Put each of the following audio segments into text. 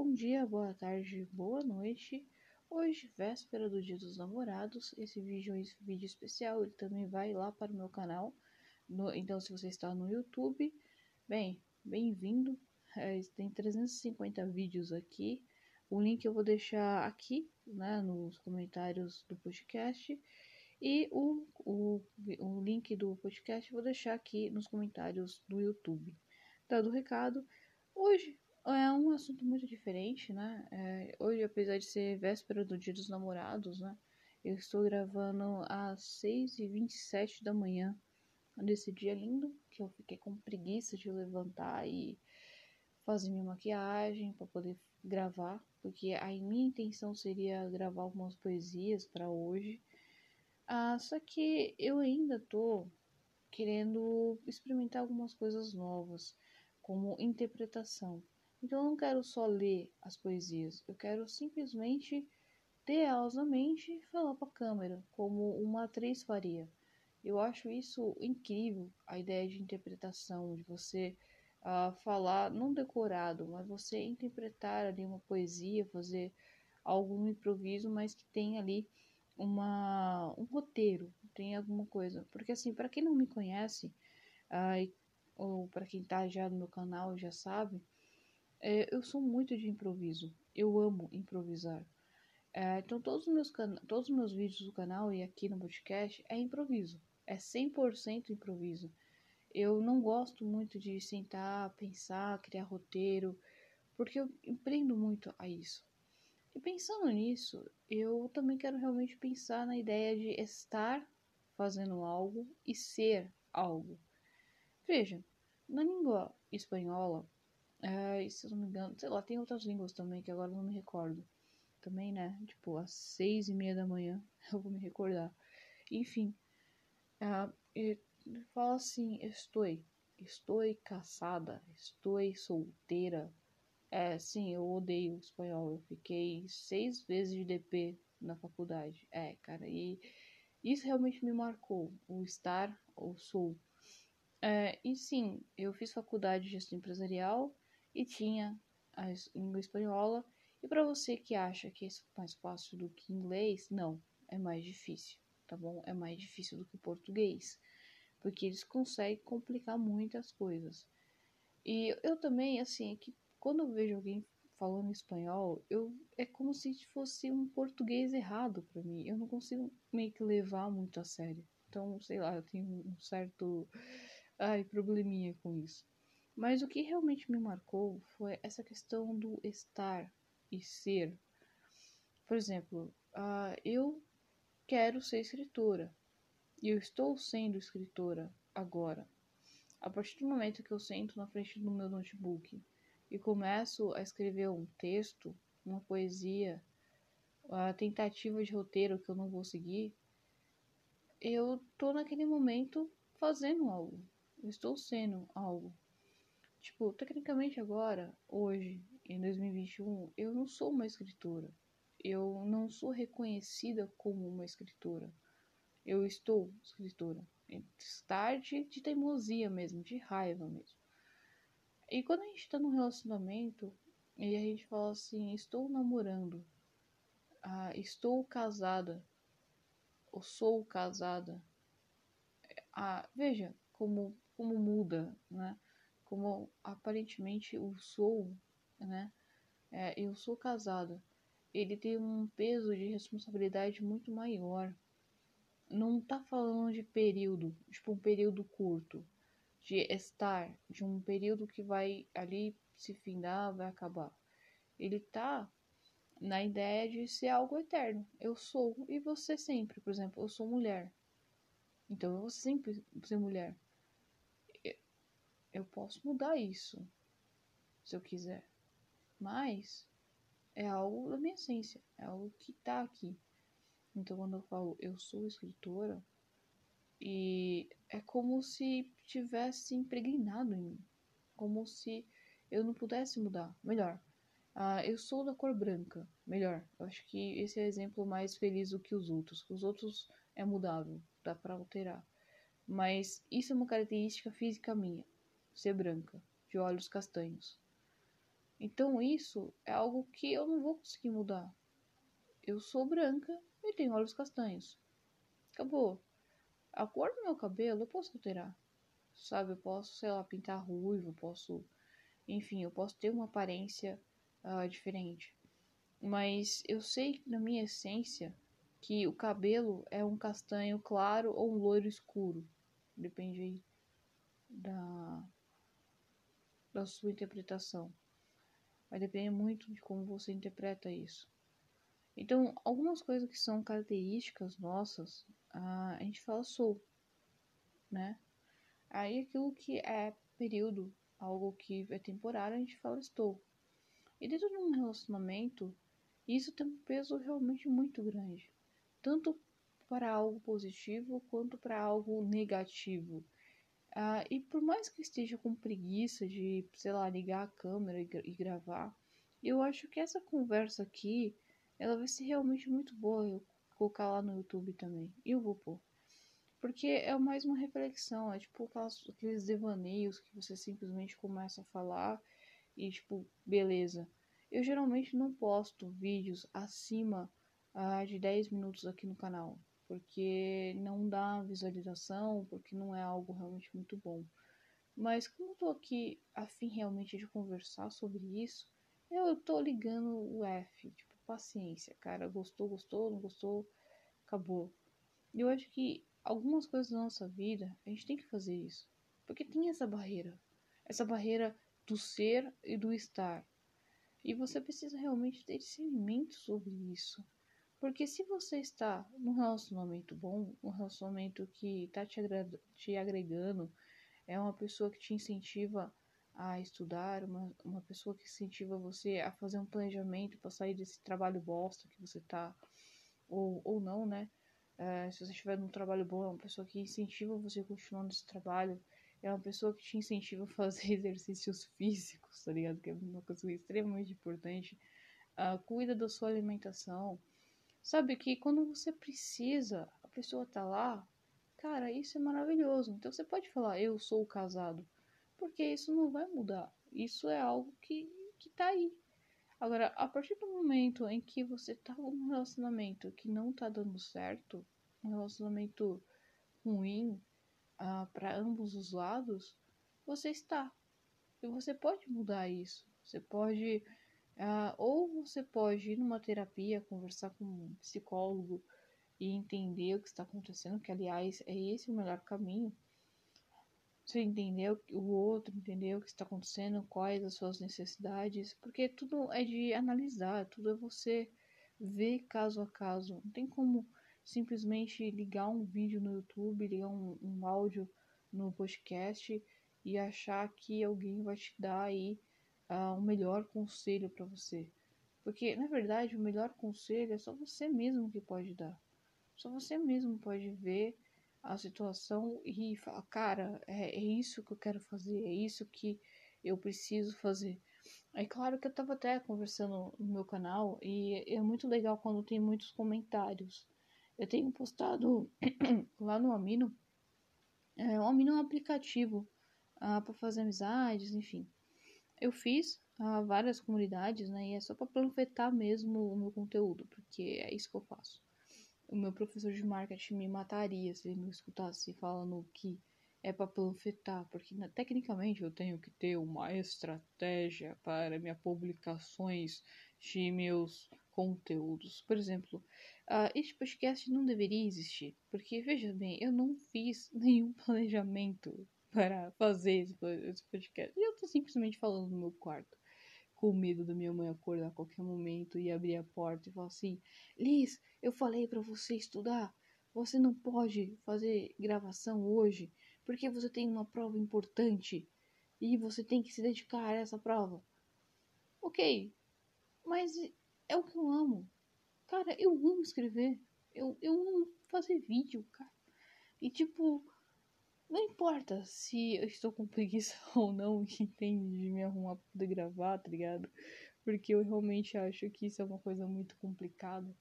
Bom dia, boa tarde, boa noite. Hoje, véspera do Dia dos Namorados, esse vídeo é um vídeo especial, ele também vai lá para o meu canal. No, então, se você está no YouTube, bem, bem-vindo. É, tem 350 vídeos aqui. O link eu vou deixar aqui, né, nos comentários do podcast. E o, o, o link do podcast eu vou deixar aqui nos comentários do YouTube. Dado o recado, hoje é um assunto muito diferente, né? É, hoje, apesar de ser véspera do Dia dos Namorados, né? Eu estou gravando às 6h27 da manhã desse dia lindo, que eu fiquei com preguiça de levantar e fazer minha maquiagem para poder gravar, porque a minha intenção seria gravar algumas poesias para hoje. Ah, só que eu ainda tô querendo experimentar algumas coisas novas, como interpretação. Então eu não quero só ler as poesias, eu quero simplesmente teosamente falar para a câmera, como uma atriz faria. Eu acho isso incrível, a ideia de interpretação, de você uh, falar, não decorado, mas você interpretar ali uma poesia, fazer algum improviso, mas que tem ali uma, um roteiro, tem alguma coisa. Porque assim, para quem não me conhece, uh, ou para quem tá já no meu canal já sabe, é, eu sou muito de improviso. Eu amo improvisar. É, então, todos os, meus todos os meus vídeos do canal e aqui no podcast é improviso. É 100% improviso. Eu não gosto muito de sentar, pensar, criar roteiro, porque eu empreendo muito a isso. E pensando nisso, eu também quero realmente pensar na ideia de estar fazendo algo e ser algo. Veja, na língua espanhola, é, se eu não me engano, sei lá, tem outras línguas também que agora não me recordo. Também, né? Tipo, às seis e meia da manhã eu vou me recordar. Enfim, é, fala assim: estou, estou caçada, estou solteira. É, sim, eu odeio espanhol. Eu fiquei seis vezes de DP na faculdade. É, cara, e isso realmente me marcou. O estar ou sou. É, e sim, eu fiz faculdade de gestão empresarial e tinha a língua espanhola. E para você que acha que é mais fácil do que inglês, não, é mais difícil, tá bom? É mais difícil do que português, porque eles conseguem complicar muitas coisas. E eu também, assim, é que quando eu vejo alguém falando espanhol, eu é como se fosse um português errado para mim. Eu não consigo meio que levar muito a sério. Então, sei lá, eu tenho um certo ai, probleminha com isso. Mas o que realmente me marcou foi essa questão do estar e ser. Por exemplo, uh, eu quero ser escritora e eu estou sendo escritora agora. A partir do momento que eu sento na frente do meu notebook e começo a escrever um texto, uma poesia, a tentativa de roteiro que eu não vou seguir, eu tô naquele momento fazendo algo. Eu estou sendo algo. Tipo, tecnicamente agora, hoje, em 2021, eu não sou uma escritora. Eu não sou reconhecida como uma escritora. Eu estou escritora. Tarde de teimosia mesmo, de raiva mesmo. E quando a gente tá num relacionamento e a gente fala assim, estou namorando, ah, estou casada, ou sou casada, ah, veja como, como muda, né? Como aparentemente o sou, né? É, eu sou casada. Ele tem um peso de responsabilidade muito maior. Não tá falando de período, tipo um período curto, de estar, de um período que vai ali se findar, vai acabar. Ele tá na ideia de ser algo eterno. Eu sou e você sempre, por exemplo, eu sou mulher. Então eu vou sempre ser mulher eu posso mudar isso se eu quiser. Mas é algo da minha essência, é algo que tá aqui. Então quando eu falo eu sou escritora, e é como se tivesse impregnado em mim, como se eu não pudesse mudar. Melhor, uh, eu sou da cor branca. Melhor, eu acho que esse é o exemplo mais feliz do que os outros. Os outros é mudável, dá para alterar. Mas isso é uma característica física minha ser branca, de olhos castanhos. Então isso é algo que eu não vou conseguir mudar. Eu sou branca e tenho olhos castanhos. Acabou. A cor do meu cabelo eu posso alterar. Sabe, eu posso, sei lá, pintar ruivo, posso. Enfim, eu posso ter uma aparência uh, diferente. Mas eu sei na minha essência que o cabelo é um castanho claro ou um loiro escuro. Depende aí da, da sua interpretação. Vai depender muito de como você interpreta isso. Então, algumas coisas que são características nossas, a gente fala sou, né? Aí aquilo que é período, algo que é temporário, a gente fala estou. E dentro de um relacionamento, isso tem um peso realmente muito grande, tanto para algo positivo quanto para algo negativo. Uh, e por mais que esteja com preguiça de, sei lá, ligar a câmera e, e, gravar, eu acho que essa conversa aqui, ela vai ser realmente muito boa eu colocar lá no YouTube também. E eu vou pôr. Porque é mais uma reflexão, é tipo aquelas, aqueles devaneios que você simplesmente começa a falar e tipo, beleza. Eu geralmente não posto vídeos acima uh, de 10 minutos aqui no canal porque não dá visualização, porque não é algo realmente muito bom. Mas como eu tô aqui a fim realmente de conversar sobre isso, eu tô ligando o F, tipo, paciência, cara, gostou, gostou, não gostou, acabou. E eu acho que algumas coisas da nossa vida, a gente tem que fazer isso. Porque tem essa barreira, essa barreira do ser e do estar. E você precisa realmente ter discernimento sobre isso. Porque se você está num relacionamento bom, um relacionamento que está te, te agregando, é uma pessoa que te incentiva a estudar, uma, uma pessoa que incentiva você a fazer um planejamento para sair desse trabalho bosta que você tá, ou, ou não, né? É, se você estiver num trabalho bom, é uma pessoa que incentiva você a continuar nesse trabalho, é uma pessoa que te incentiva a fazer exercícios físicos, tá ligado? Que é uma coisa extremamente importante. Uh, cuida da sua alimentação, Sabe que quando você precisa, a pessoa tá lá, cara, isso é maravilhoso. Então você pode falar, eu sou casado, porque isso não vai mudar. Isso é algo que, que tá aí. Agora, a partir do momento em que você tá num relacionamento que não tá dando certo, um relacionamento ruim ah, para ambos os lados, você está. E você pode mudar isso. Você pode Uh, ou você pode ir numa terapia, conversar com um psicólogo e entender o que está acontecendo, que aliás é esse o melhor caminho. Você entender o outro, entender o que está acontecendo, quais as suas necessidades, porque tudo é de analisar, tudo é você ver caso a caso. Não tem como simplesmente ligar um vídeo no YouTube, ligar um, um áudio no podcast e achar que alguém vai te dar aí uh, o melhor conselho para você. Porque, na verdade, o melhor conselho é só você mesmo que pode dar. Só você mesmo pode ver a situação e falar, cara, é, é isso que eu quero fazer, é isso que eu preciso fazer. É claro que eu tava até conversando no meu canal e é muito legal quando tem muitos comentários. Eu tenho postado lá no Amino. É, o Amino é um aplicativo ah, para fazer amizades, enfim eu fiz uh, várias comunidades, né? E é só para panfletar mesmo o meu conteúdo, porque é isso que eu faço. O meu professor de marketing me mataria se ele me escutasse falando que é para panfletar, porque né, tecnicamente eu tenho que ter uma estratégia para minhas publicações de meus conteúdos. Por exemplo, uh, este podcast não deveria existir, porque veja bem, eu não fiz nenhum planejamento para fazer esse podcast. E eu tô simplesmente falando no meu quarto, com medo da minha mãe acordar a qualquer momento e abrir a porta e falar assim: Liz, eu falei para você estudar. Você não pode fazer gravação hoje porque você tem uma prova importante e você tem que se dedicar a essa prova. Ok, mas é o que eu amo. Cara, eu amo escrever. Eu, eu amo fazer vídeo, cara. E tipo, não importa se eu estou com preguiça ou não, entende? De me arrumar pra poder gravar, tá ligado? Porque eu realmente acho que isso é uma coisa muito complicada.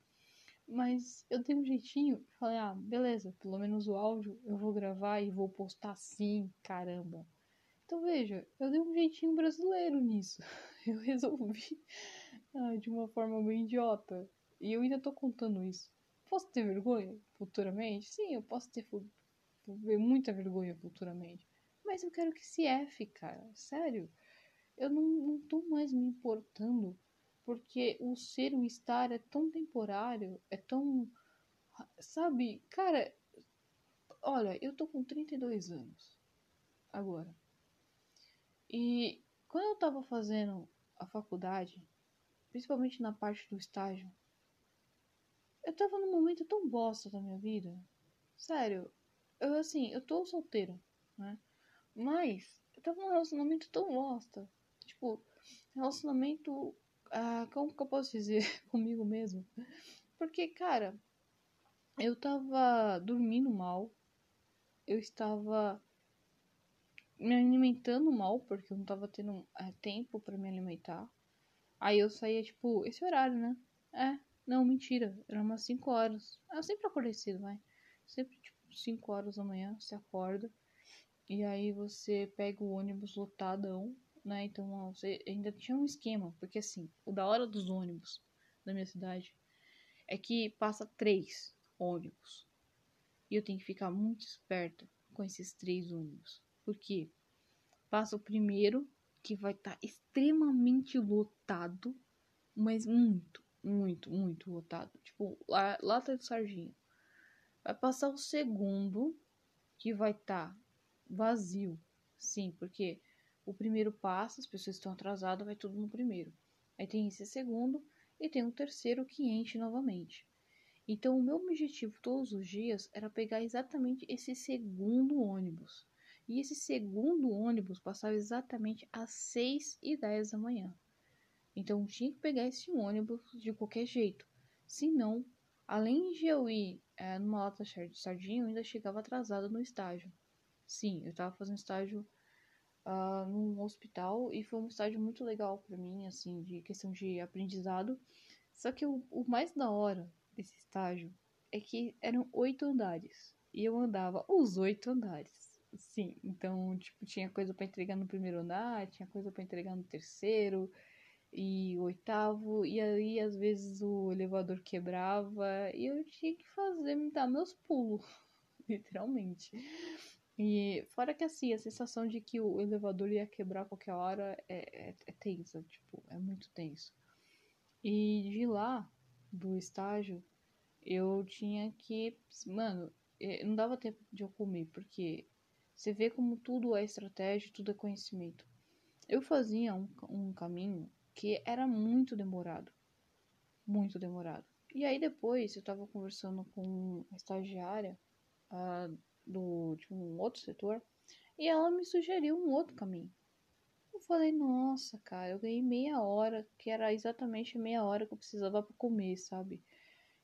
Mas eu tenho um jeitinho, falei, ah, beleza, pelo menos o áudio eu vou gravar e vou postar sim, caramba. Então veja, eu dei um jeitinho brasileiro nisso. eu resolvi ah, de uma forma bem idiota. E eu ainda tô contando isso. Posso ter vergonha futuramente? Sim, eu posso ter muita vergonha futuramente. Mas eu quero que se F, cara. Sério. Eu não, não tô mais me importando. Porque o ser, o estar é tão temporário, é tão. Sabe, cara. Olha, eu tô com 32 anos. Agora. E quando eu tava fazendo a faculdade, principalmente na parte do estágio, eu tava num momento tão bosta da minha vida. Sério, eu assim, eu tô solteira, né? Mas eu tava num relacionamento tão bosta. Tipo, relacionamento. Ah, como que eu posso dizer comigo mesmo? Porque, cara, eu tava dormindo mal. Eu estava me alimentando mal, porque eu não tava tendo é, tempo para me alimentar. Aí eu saía, tipo, esse horário, né? É, não, mentira, era umas 5 horas. Eu sempre acordei cedo, vai. Sempre, tipo, 5 horas da manhã, você acorda. E aí você pega o ônibus lotadão, né? Então você ainda tinha um esquema, porque assim, o da hora dos ônibus da minha cidade é que passa três ônibus. E eu tenho que ficar muito esperta com esses três ônibus. Porque passa o primeiro, que vai estar tá extremamente lotado, mas muito, muito, muito lotado. Tipo, lá, lata de sardinha. Vai passar o segundo, que vai estar tá vazio. Sim, porque o primeiro passa, as pessoas estão atrasadas, vai tudo no primeiro. Aí tem esse segundo e tem um terceiro que enche novamente. Então, o meu objetivo todos os dias era pegar exatamente esse segundo ônibus. E esse segundo ônibus passava exatamente às 6 e 10 da manhã. Então, tinha que pegar esse ônibus de qualquer jeito. Senão, além de eu ir é, numa lata de sardinha, eu ainda chegava atrasada no estágio. Sim, eu estava fazendo estágio uh, num hospital e foi um estágio muito legal para mim, assim, de questão de aprendizado. Só que o, o mais da hora desse estágio é que eram oito andares e eu andava os oito andares. Sim, então, tipo, tinha coisa para entregar no primeiro andar, tinha coisa para entregar no terceiro e oitavo, e aí às vezes o elevador quebrava e eu tinha que fazer, me dar meus pulos, literalmente. E fora que assim, a sensação de que o elevador ia quebrar a qualquer hora é, é, é tensa, tipo, é muito tenso. E de lá, do estágio, eu tinha que. Mano, é, não dava tempo de eu comer, porque você vê como tudo é estratégia, tudo é conhecimento. Eu fazia um, um caminho que era muito demorado. Muito demorado. E aí depois eu tava conversando com a estagiária uh, do, de um outro setor e ela me sugeriu um outro caminho. Eu falei, nossa, cara, eu ganhei meia hora, que era exatamente meia hora que eu precisava para comer, sabe?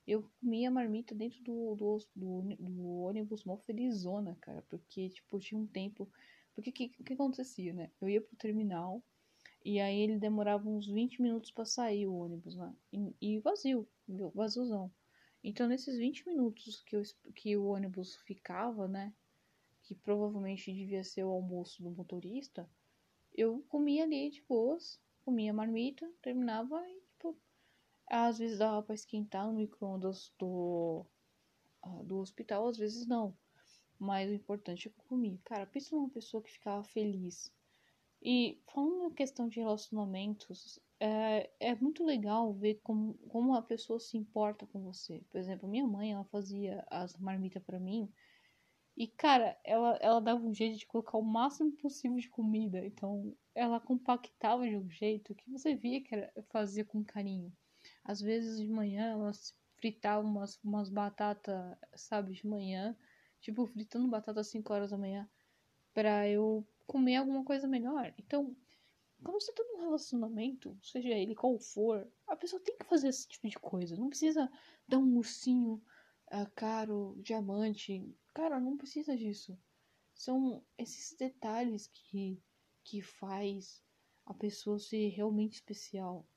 Eu comia marmita dentro do, do, do, do ônibus mó felizona, cara, porque, tipo, tinha um tempo. Porque o que, que acontecia, né? Eu ia pro terminal e aí ele demorava uns 20 minutos para sair o ônibus, né? E, e vazio, vaziozão. Então, nesses 20 minutos que, eu, que o ônibus ficava, né? Que provavelmente devia ser o almoço do motorista, eu comia ali de boas, comia marmita, terminava e, tipo, às vezes dava pra esquentar no micro-ondas do, ah, do hospital, às vezes não. Mas o importante é que eu comia. Cara, pensa numa pessoa que ficava feliz. E falando na questão de relacionamentos, é, é muito legal ver como, como a pessoa se importa com você. Por exemplo, minha mãe, ela fazia as marmitas para mim. E, cara, ela, ela dava um jeito de colocar o máximo possível de comida. Então, ela compactava de um jeito que você via que era, fazia com carinho. Às vezes, de manhã, ela fritava umas, umas batatas, sabe, de manhã. Tipo, fritando batata às 5 horas da manhã. Pra eu comer alguma coisa melhor. Então, quando você tá num relacionamento, seja ele qual for, a pessoa tem que fazer esse tipo de coisa. Não precisa dar um ursinho uh, caro, diamante. Cara, não precisa disso. São esses detalhes que, que faz a pessoa ser realmente especial.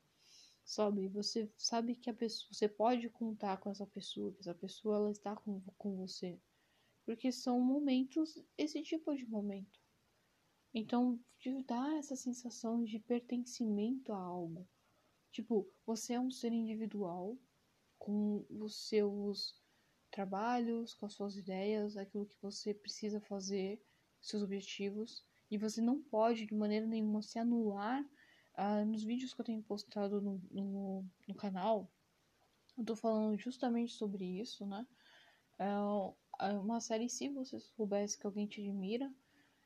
Sabe? Você sabe que a pessoa, você pode contar com essa pessoa, que essa pessoa ela está com, com você. Porque são momentos, esse tipo de momento. Então, te dá essa sensação de pertencimento a algo. Tipo, você é um ser individual com os seus trabalhos, com as suas ideias, aquilo que você precisa fazer, seus objetivos, e você não pode de maneira nenhuma se anular. Uh, nos vídeos que eu tenho postado no, no, no canal, eu tô falando justamente sobre isso, né? É uma série se você soubesse que alguém te admira,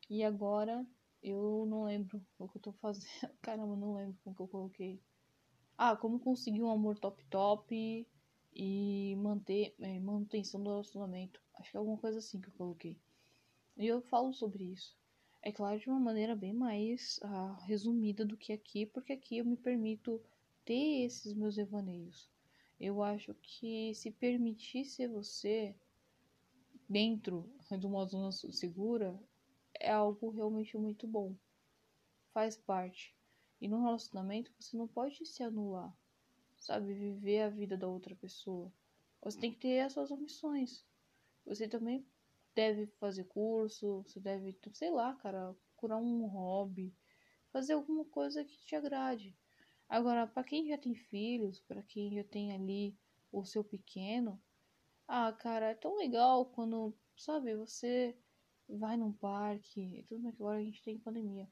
e agora eu não lembro o que eu tô fazendo. Caramba, não lembro como que eu coloquei. Ah, como conseguir um amor top top e manter é, manutenção do relacionamento. Acho que é alguma coisa assim que eu coloquei. E eu falo sobre isso. É claro, de uma maneira bem mais ah, resumida do que aqui, porque aqui eu me permito ter esses meus devaneios. Eu acho que se permitir ser você dentro de uma zona segura é algo realmente muito bom. Faz parte. E no relacionamento você não pode se anular sabe? Viver a vida da outra pessoa. Você tem que ter as suas ambições. Você também deve fazer curso, você deve, sei lá, cara, curar um hobby, fazer alguma coisa que te agrade. Agora, para quem já tem filhos, para quem já tem ali o seu pequeno, ah, cara, é tão legal quando, sabe, você vai num parque, tudo bem que agora a gente tem pandemia,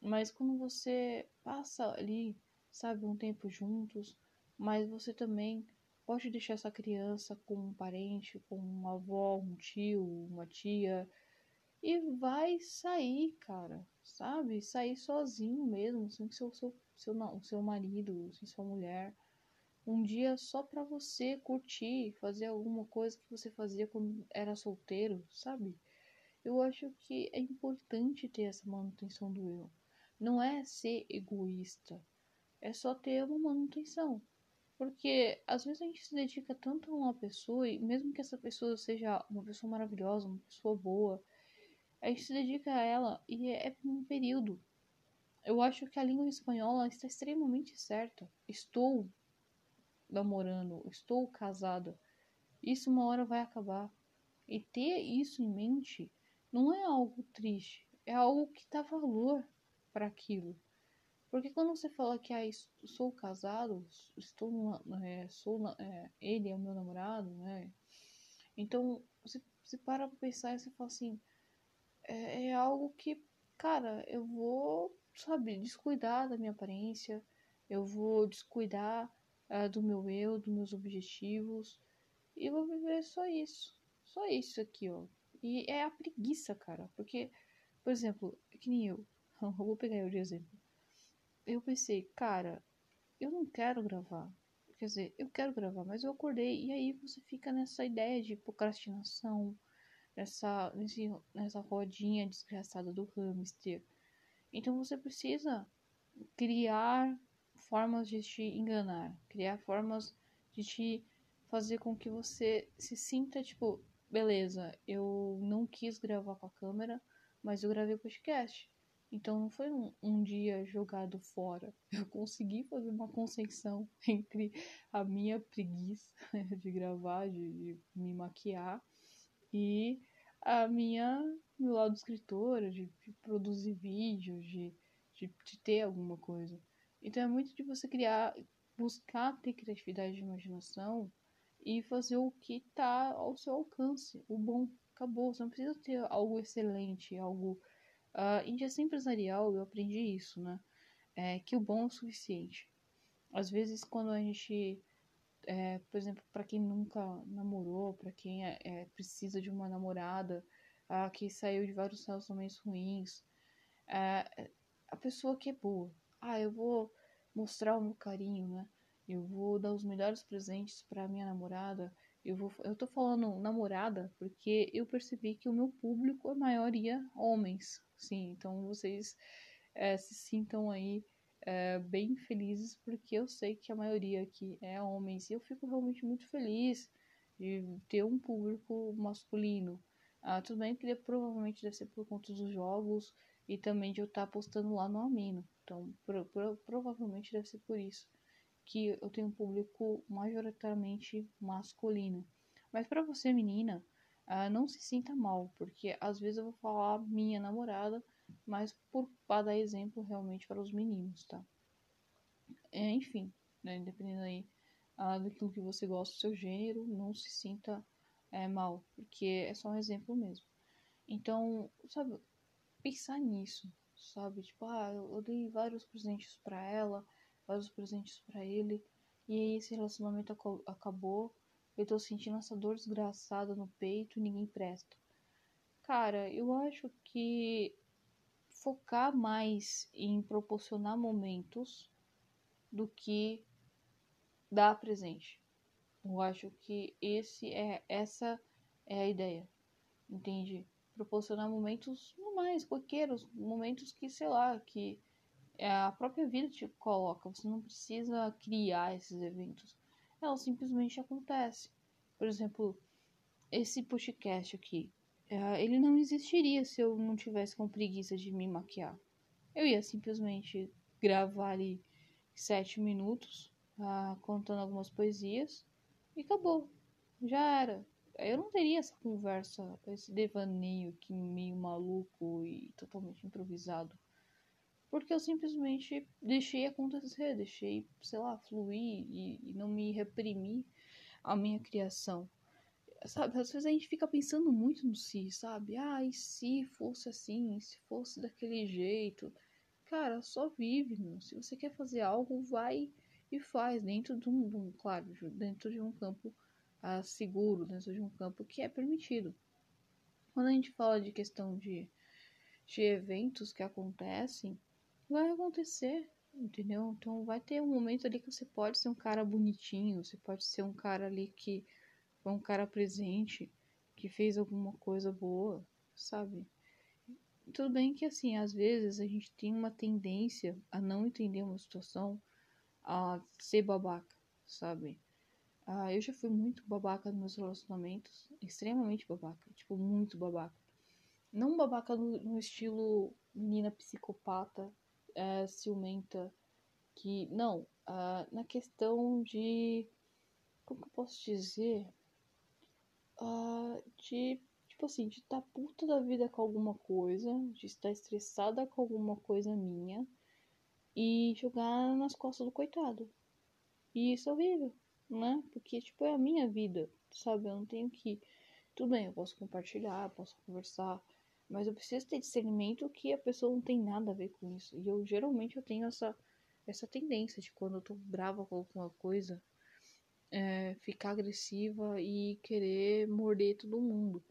mas quando você passa ali, sabe, um tempo juntos, mas você também pode deixar essa criança com um parente, com uma avó, um tio, uma tia e vai sair, cara, sabe? Sair sozinho mesmo, sem seu seu seu, não, seu marido, sem sua mulher. Um dia só pra você curtir, fazer alguma coisa que você fazia quando era solteiro, sabe? Eu acho que é importante ter essa manutenção do eu. Não é ser egoísta, é só ter uma manutenção. Porque às vezes a gente se dedica tanto a uma pessoa, e mesmo que essa pessoa seja uma pessoa maravilhosa, uma pessoa boa, a gente se dedica a ela e é por um período. Eu acho que a língua espanhola está extremamente certa. Estou namorando, estou casada. Isso uma hora vai acabar. E ter isso em mente não é algo triste, é algo que dá valor para aquilo. Porque quando você fala que ah, sou casado, estou numa, é, sou é, ele é o meu namorado, né? Então você, você para pra pensar e você fala assim, é, é algo que, cara, eu vou, sabe, descuidar da minha aparência, eu vou descuidar uh, do meu eu, dos meus objetivos, e vou viver só isso. Só isso aqui, ó. E é a preguiça, cara. Porque, por exemplo, que nem eu. Eu vou pegar eu de exemplo eu pensei, cara, eu não quero gravar. Quer dizer, eu quero gravar, mas eu acordei. E aí você fica nessa ideia de procrastinação, nessa, nesse, nessa rodinha desgraçada do hamster. Então você precisa criar formas de te enganar, criar formas de te fazer com que você se sinta tipo, beleza, eu não quis gravar com a câmera, mas eu gravei podcast. Então não foi um, um, dia jogado fora. Eu consegui fazer uma conceição entre a minha preguiça de gravar, de, de me maquiar e a minha meu lado escritora, de, de produzir vídeos, de, de, de, ter alguma coisa. Então é muito de você criar, buscar ter criatividade de imaginação e fazer o que está ao seu alcance, o bom. Acabou, você não precisa ter algo excelente, algo Uh, em gestão empresarial eu aprendi isso, né? É, que o bom é o suficiente. Às vezes quando a gente, é, por exemplo, para quem nunca namorou, para quem é, é, precisa de uma namorada, uh, que saiu de vários relacionamentos ruins, é, a pessoa que é boa, ah, eu vou mostrar o meu carinho, né? Eu vou dar os melhores presentes para minha namorada. Eu, vou, eu tô falando namorada porque eu percebi que o meu público é maioria homens, Sim, então vocês é, se sintam aí é, bem felizes, porque eu sei que a maioria aqui é homens e eu fico realmente muito feliz de ter um público masculino. Ah, tudo bem que provavelmente deve ser por conta dos jogos e também de eu estar tá postando lá no Amino. Então, pro, pro, provavelmente deve ser por isso que eu tenho um público majoritariamente masculino. Mas para você, menina, uh, não se sinta mal, porque às vezes eu vou falar minha namorada, mas por para dar exemplo realmente para os meninos, tá? É, enfim, né, dependendo aí ah, daquilo que você gosta do seu gênero, não se sinta é, mal, porque é só um exemplo mesmo. Então, sabe, pensar nisso, sabe? Tipo, ah, eu dei vários presentes para ela, vários presentes para ele, e aí esse relacionamento ac acabou, eu tô sentindo essa dor desgraçada no peito e ninguém presta. Cara, eu acho que focar mais em proporcionar momentos do que dar presente. Eu acho que esse é essa é a ideia. Entende? Proporcionar momentos normais, corriqueiros, momentos que, sei lá, que a própria vida te coloca. Você não precisa criar esses eventos. Ela simplesmente acontece. Por exemplo, esse podcast aqui. É, ele não existiria se eu não tivesse com preguiça de me maquiar. Eu ia simplesmente gravar ali sete minutos, uh, contando algumas poesias, e acabou. Já era. Eu não teria essa conversa, esse devaneio aqui meio maluco e totalmente improvisado. Porque eu simplesmente deixei acontecer, deixei, sei lá, fluir e, e não me reprimir a minha criação sabe, às vezes a gente fica pensando muito no si, sabe? Ah, e se fosse assim, se fosse daquele jeito. Cara, só vive, meu. Se você quer fazer algo, vai e faz dentro de um, de um claro, dentro de um campo ah, seguro, dentro de um campo que é permitido. Quando a gente fala de questão de, de eventos que acontecem, vai acontecer, entendeu? Então vai ter um momento ali que você pode ser um cara bonitinho, você pode ser um cara ali que foi um cara presente, que fez alguma coisa boa, sabe? Tudo bem que, assim, às vezes a gente tem uma tendência a não entender uma situação, a ser babaca, sabe? Ah, eu já fui muito babaca nos meus relacionamentos, extremamente babaca, tipo, muito babaca. Não babaca no, no estilo menina psicopata, é, ciumenta, que. Não, na questão de. Como que eu posso dizer? de, tipo assim, de estar tá puta da vida com alguma coisa, de estar estressada com alguma coisa minha e jogar nas costas do coitado. E isso é horrível, né? Porque, tipo, é a minha vida, sabe? Eu não tenho que. Tudo bem, eu posso compartilhar, posso conversar, mas eu preciso ter discernimento que a pessoa não tem nada a ver com isso. E eu geralmente eu tenho essa, essa tendência de quando eu tô brava com alguma coisa, é, ficar agressiva e querer morder todo mundo.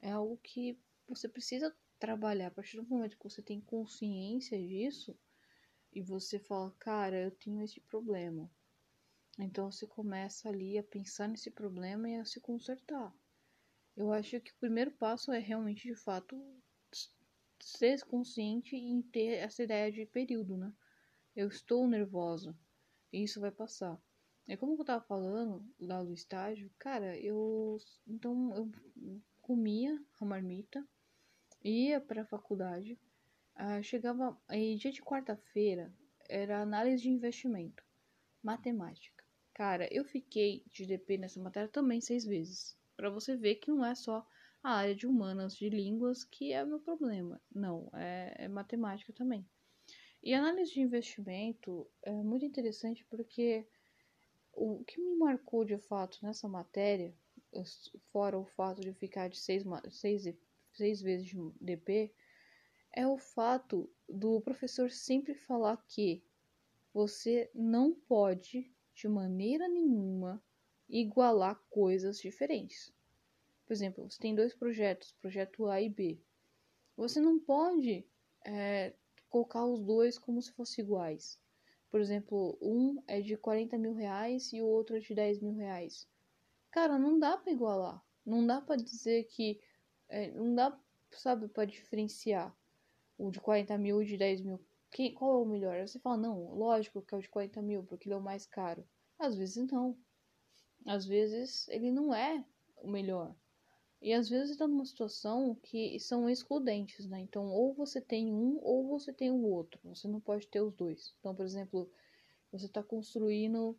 É algo que você precisa trabalhar. A partir do momento que você tem consciência disso e você fala, cara, eu tenho esse problema. Então você começa ali a pensar nesse problema e a se consertar. Eu acho que o primeiro passo é realmente, de fato, ser consciente e ter essa ideia de período, né? Eu estou nervosa e isso vai passar. É como eu tava falando lá do estágio, cara, eu então eu comia a marmita, ia pra faculdade, ah, chegava aí dia de quarta-feira era análise de investimento, matemática. Cara, eu fiquei de DP nessa matéria também seis vezes, para você ver que não é só a área de humanas, de línguas que é o meu problema. Não, é, é matemática também. E análise de investimento é muito interessante porque o que me marcou de fato nessa matéria, fora o fato de ficar de seis, seis, seis vezes de DP, é o fato do professor sempre falar que você não pode, de maneira nenhuma, igualar coisas diferentes. Por exemplo, você tem dois projetos, projeto A e B. Você não pode é, colocar os dois como se fossem iguais. Por exemplo, um é de 40 mil reais e o outro é de 10 mil reais. Cara, não dá para igualar. Não dá para dizer que. É, não dá, sabe, para diferenciar o de 40 mil e o de 10 mil. Que, qual é o melhor? Você fala, não, lógico que é o de 40 mil, porque ele é o mais caro. Às vezes não. Às vezes ele não é o melhor. E às vezes está numa situação que são excludentes, né? Então, ou você tem um ou você tem o outro. Você não pode ter os dois. Então, por exemplo, você está construindo.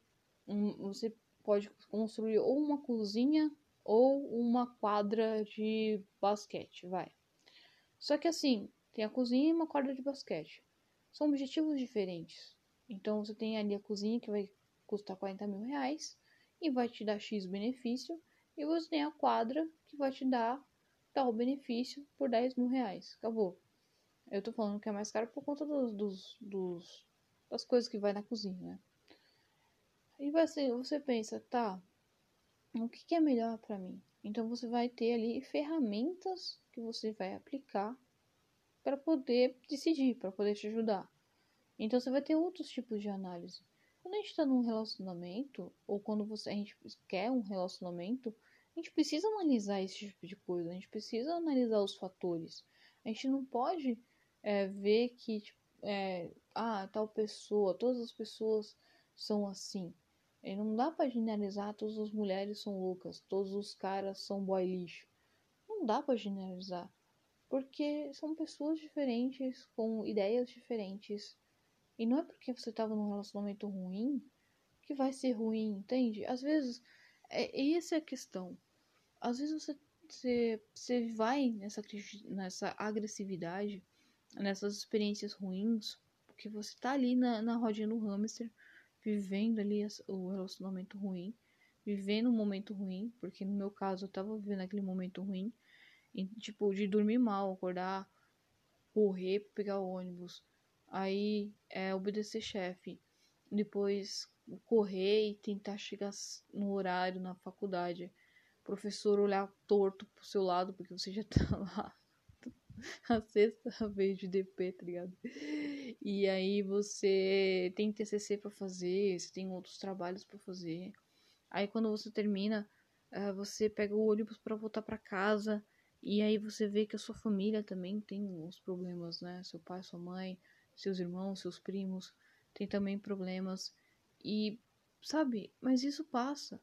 Um, você pode construir ou uma cozinha ou uma quadra de basquete, vai. Só que assim, tem a cozinha e uma quadra de basquete. São objetivos diferentes. Então você tem ali a cozinha que vai custar 40 mil reais e vai te dar X benefício, e você tem a quadra que vai te dar tal benefício por 10 mil reais. Acabou. Eu tô falando que é mais caro por conta dos, dos, dos das coisas que vai na cozinha, né? E você, você pensa, tá, o que, que é melhor para mim? Então você vai ter ali ferramentas que você vai aplicar para poder decidir, para poder te ajudar. Então você vai ter outros tipos de análise. Quando a gente está num relacionamento, ou quando você, a gente quer um relacionamento, a gente precisa analisar esse tipo de coisa, a gente precisa analisar os fatores. A gente não pode é, ver que, tipo, é, ah, tal pessoa, todas as pessoas são assim. E não dá para generalizar, todas as mulheres são loucas, todos os caras são boy lixo. Não dá para generalizar. Porque são pessoas diferentes, com ideias diferentes. E não é porque você tava num relacionamento ruim que vai ser ruim, entende? Às vezes, é, essa é a questão. Às vezes você, você, você vai nessa, nessa agressividade, nessas experiências ruins, porque você tá ali na, na rodinha do hamster vivendo ali o relacionamento ruim, vivendo um momento ruim, porque no meu caso eu tava vivendo aquele momento ruim, e, tipo, de dormir mal, acordar, correr, pegar o ônibus, aí é obedecer chefe, depois correr e tentar chegar no horário na faculdade, professor olhar torto pro seu lado porque você já tá lá a sexta vez de DP, tá ligado? E aí você tem TCC para fazer, você tem outros trabalhos para fazer. Aí quando você termina, eh, você pega o ônibus para voltar para casa e aí você vê que a sua família também tem os problemas, né? Seu pai, sua mãe, seus irmãos, seus primos, tem também problemas. E sabe, mas isso passa.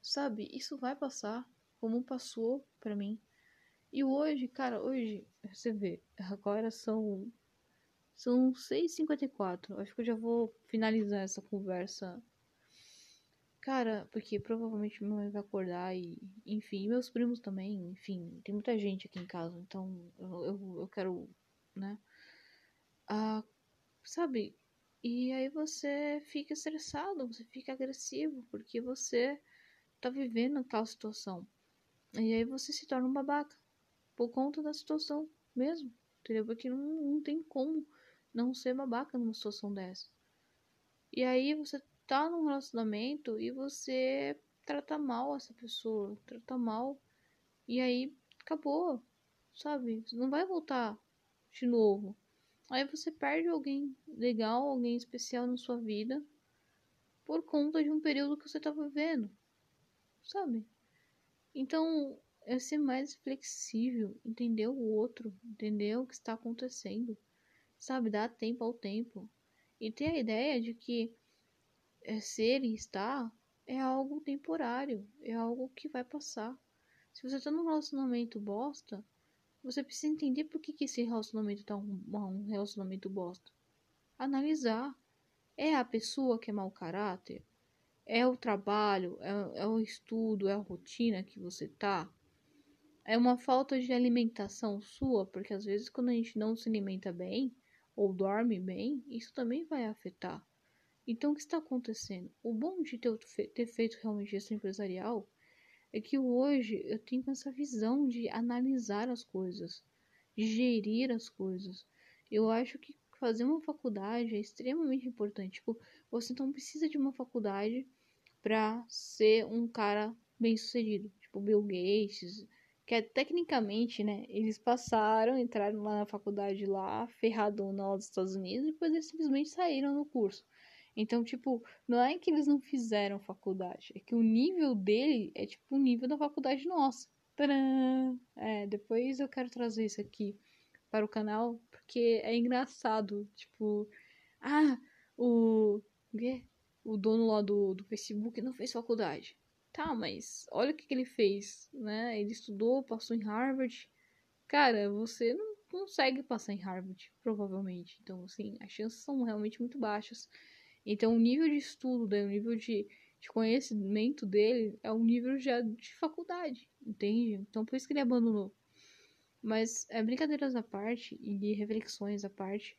Sabe? Isso vai passar, como passou para mim. E hoje, cara, hoje, você vê, agora são são 6h54. Acho que eu já vou finalizar essa conversa. Cara, porque provavelmente minha mãe vai acordar e, enfim, meus primos também, enfim, tem muita gente aqui em casa, então eu, eu, eu quero, né? Ah, sabe? E aí você fica estressado, você fica agressivo, porque você tá vivendo aquela situação. E aí você se torna um babaca por conta da situação mesmo, entendeu? Porque não, não tem como não ser babaca numa situação dessa. E aí você tá num relacionamento e você trata mal essa pessoa, trata mal, e aí acabou, sabe? Você não vai voltar de novo. Aí você perde alguém legal, alguém especial na sua vida por conta de um período que você tá vivendo, sabe? Então, é ser mais flexível, entender o outro, entender o que está acontecendo, sabe? Dar tempo ao tempo. E ter a ideia de que é, ser e estar é algo temporário, é algo que vai passar. Se você está num relacionamento bosta, você precisa entender por que, que esse relacionamento tá um, um relacionamento bosta. Analisar. É a pessoa que é mau caráter? É o trabalho? É, é o estudo? É a rotina que você tá? é uma falta de alimentação sua, porque às vezes quando a gente não se alimenta bem ou dorme bem, isso também vai afetar. Então o que está acontecendo? O bom de ter, ter feito realmente gestão empresarial é que hoje eu tenho essa visão de analisar as coisas, de gerir as coisas. Eu acho que fazer uma faculdade é extremamente importante. Tipo, você não precisa de uma faculdade para ser um cara bem sucedido. Tipo, Bill Gates, que é tecnicamente, né, eles passaram, entraram lá na faculdade lá, ferradona lá dos Estados Unidos, e depois eles simplesmente saíram no curso. Então, tipo, não é que eles não fizeram faculdade, é que o nível dele é tipo o nível da faculdade nossa. Tadã! É, depois eu quero trazer isso aqui para o canal, porque é engraçado, tipo, ah, o, o quê? O dono lá do, do Facebook não fez faculdade. Tá, mas olha o que, que ele fez, né? Ele estudou, passou em Harvard. Cara, você não consegue passar em Harvard, provavelmente. Então, assim, as chances são realmente muito baixas. Então, o nível de estudo, né, o nível de, de conhecimento dele é um nível já de faculdade, entende? Então, por isso que ele abandonou. Mas é, brincadeiras à parte e reflexões à parte,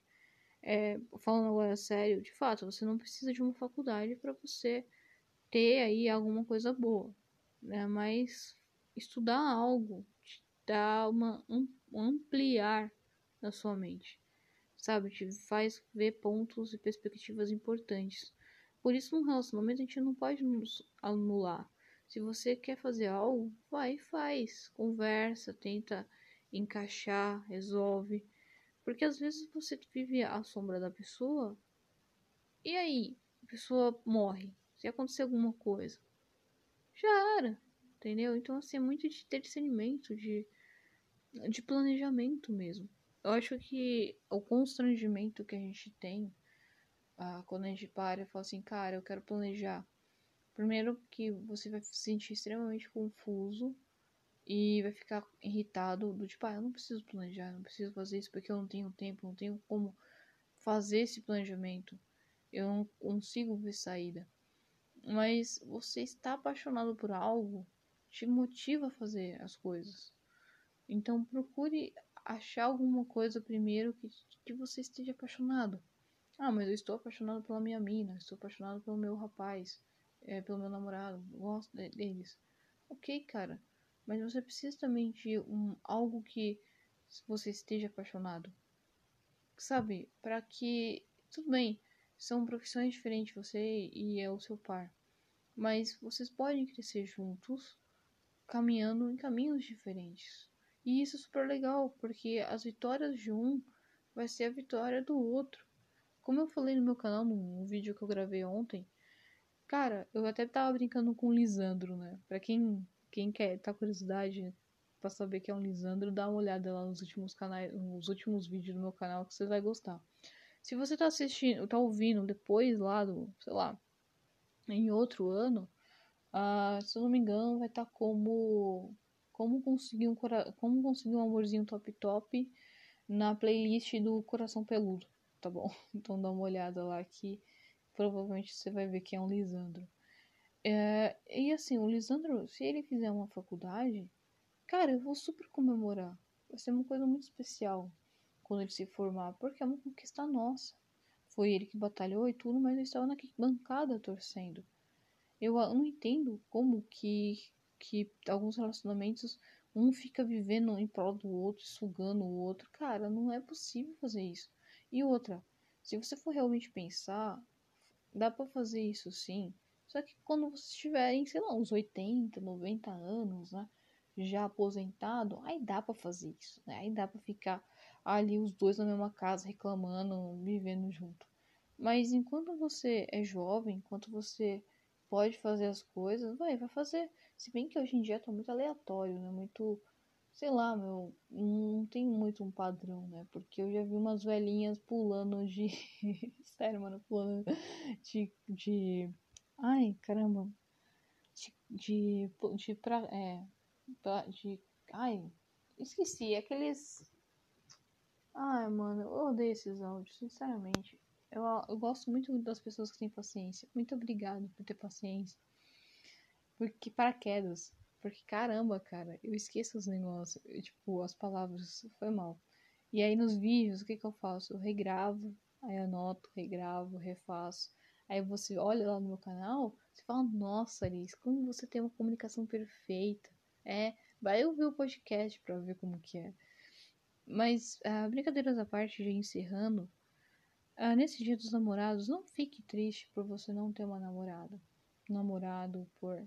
é, falando agora sério, de fato, você não precisa de uma faculdade para você ter aí alguma coisa boa, né? Mas estudar algo te dá uma um, ampliar na sua mente, sabe? Te faz ver pontos e perspectivas importantes. Por isso, num relacionamento, a gente não pode nos anular. Se você quer fazer algo, vai e faz. Conversa, tenta encaixar, resolve. Porque às vezes você vive à sombra da pessoa e aí a pessoa morre. Se acontecer alguma coisa, já era, entendeu? Então, assim, é muito de ter discernimento, de, de planejamento mesmo. Eu acho que o constrangimento que a gente tem ah, quando a gente para e fala assim, cara, eu quero planejar. Primeiro que você vai se sentir extremamente confuso e vai ficar irritado do tipo, ah, eu não preciso planejar, não preciso fazer isso porque eu não tenho tempo, não tenho como fazer esse planejamento. Eu não consigo ver saída. Mas você está apaixonado por algo, te motiva a fazer as coisas. Então procure achar alguma coisa primeiro que, que você esteja apaixonado. Ah, mas eu estou apaixonado pela minha mina, estou apaixonado pelo meu rapaz, é, pelo meu namorado, gosto deles. Ok, cara. Mas você precisa também de um, algo que você esteja apaixonado. Sabe? Para que. Tudo bem, são profissões diferentes, você e é o seu par. Mas vocês podem crescer juntos, caminhando em caminhos diferentes. E isso é super legal, porque as vitórias de um vai ser a vitória do outro. Como eu falei no meu canal, num vídeo que eu gravei ontem, cara, eu até tava brincando com o Lisandro, né? Pra quem quem quer tá curiosidade para saber que é um Lisandro, dá uma olhada lá nos últimos canais, nos últimos vídeos do meu canal que você vai gostar. Se você tá assistindo, tá ouvindo depois lá do, sei lá, em outro ano, uh, se eu não me engano, vai estar tá como como conseguir um como conseguir um amorzinho top top na playlist do Coração Peludo, tá bom? Então dá uma olhada lá que provavelmente você vai ver que é um Lisandro. É, e assim, o Lisandro, se ele fizer uma faculdade, cara, eu vou super comemorar. Vai ser uma coisa muito especial quando ele se formar, porque é uma conquista nossa. Foi ele que batalhou e tudo, mas eu estava na bancada torcendo. Eu não entendo como que, que alguns relacionamentos um fica vivendo em prol do outro, sugando o outro. Cara, não é possível fazer isso. E outra, se você for realmente pensar, dá para fazer isso sim só que quando vocês tiverem, sei lá, uns 80, 90 anos, né? Já aposentado, aí dá para fazer isso, né? Aí dá para ficar ali os dois na mesma casa reclamando, vivendo junto. Mas enquanto você é jovem, enquanto você pode fazer as coisas, vai, vai fazer. Se bem que hoje em dia tá muito aleatório, né? Muito, sei lá, meu, não tem muito um padrão, né? Porque eu já vi umas velhinhas pulando de. Sério, mano, pulando de, de Ai, caramba. De. De. de, pra, é, de ai, esqueci. Aqueles. Ai, mano, eu odeio esses áudios, sinceramente. Eu, eu gosto muito das pessoas que têm paciência. Muito obrigado por ter paciência. Porque paraquedas. Porque caramba, cara, eu esqueço os negócios. Eu, tipo, as palavras. Foi mal. E aí nos vídeos, o que que eu faço? Eu regravo, aí anoto, regravo, refaço. Aí você olha lá no meu canal, você fala, nossa, Alice, como você tem uma comunicação perfeita. É, vai ouvir o podcast pra ver como que é. Mas, uh, brincadeiras à parte, já encerrando, uh, nesse dia dos namorados, não fique triste por você não ter uma namorada. Namorado, por...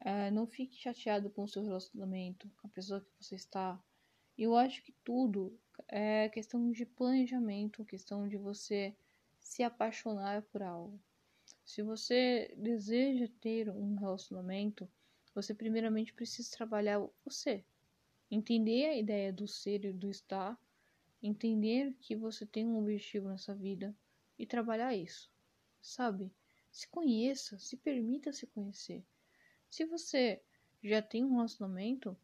Uh, não fique chateado com o seu relacionamento, com a pessoa que você está. Eu acho que tudo é questão de planejamento, questão de você se apaixonar por algo. Se você deseja ter um relacionamento, você primeiramente precisa trabalhar você. Entender a ideia do ser e do estar, entender que você tem um objetivo nessa vida e trabalhar isso. Sabe? Se conheça, se permita se conhecer. Se você já tem um relacionamento,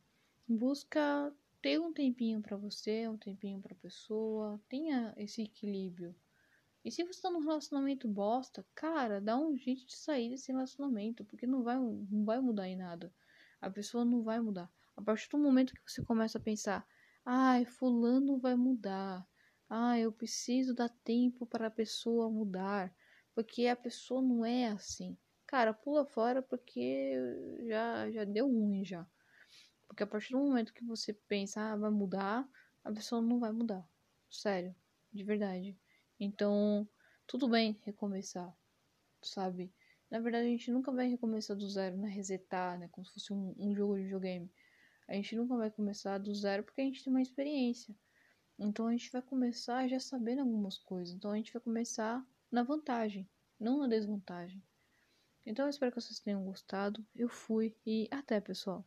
busca ter um tempinho para você, um tempinho para pessoa, tenha esse equilíbrio. E se você tá num relacionamento bosta, cara, dá um jeito de sair desse relacionamento, porque não vai, não vai mudar em nada. A pessoa não vai mudar. A partir do momento que você começa a pensar, Ai, fulano vai mudar. Ai, eu preciso dar tempo para a pessoa mudar, porque a pessoa não é assim. Cara, pula fora porque já já deu ruim já. Porque a partir do momento que você pensa, ah, vai mudar, a pessoa não vai mudar. Sério, de verdade. Então, tudo bem recomeçar, sabe? Na verdade, a gente nunca vai recomeçar do zero, né? Resetar, né? Como se fosse um, um jogo de videogame. A gente nunca vai começar do zero porque a gente tem uma experiência. Então a gente vai começar já sabendo algumas coisas. Então a gente vai começar na vantagem, não na desvantagem. Então eu espero que vocês tenham gostado. Eu fui e até, pessoal.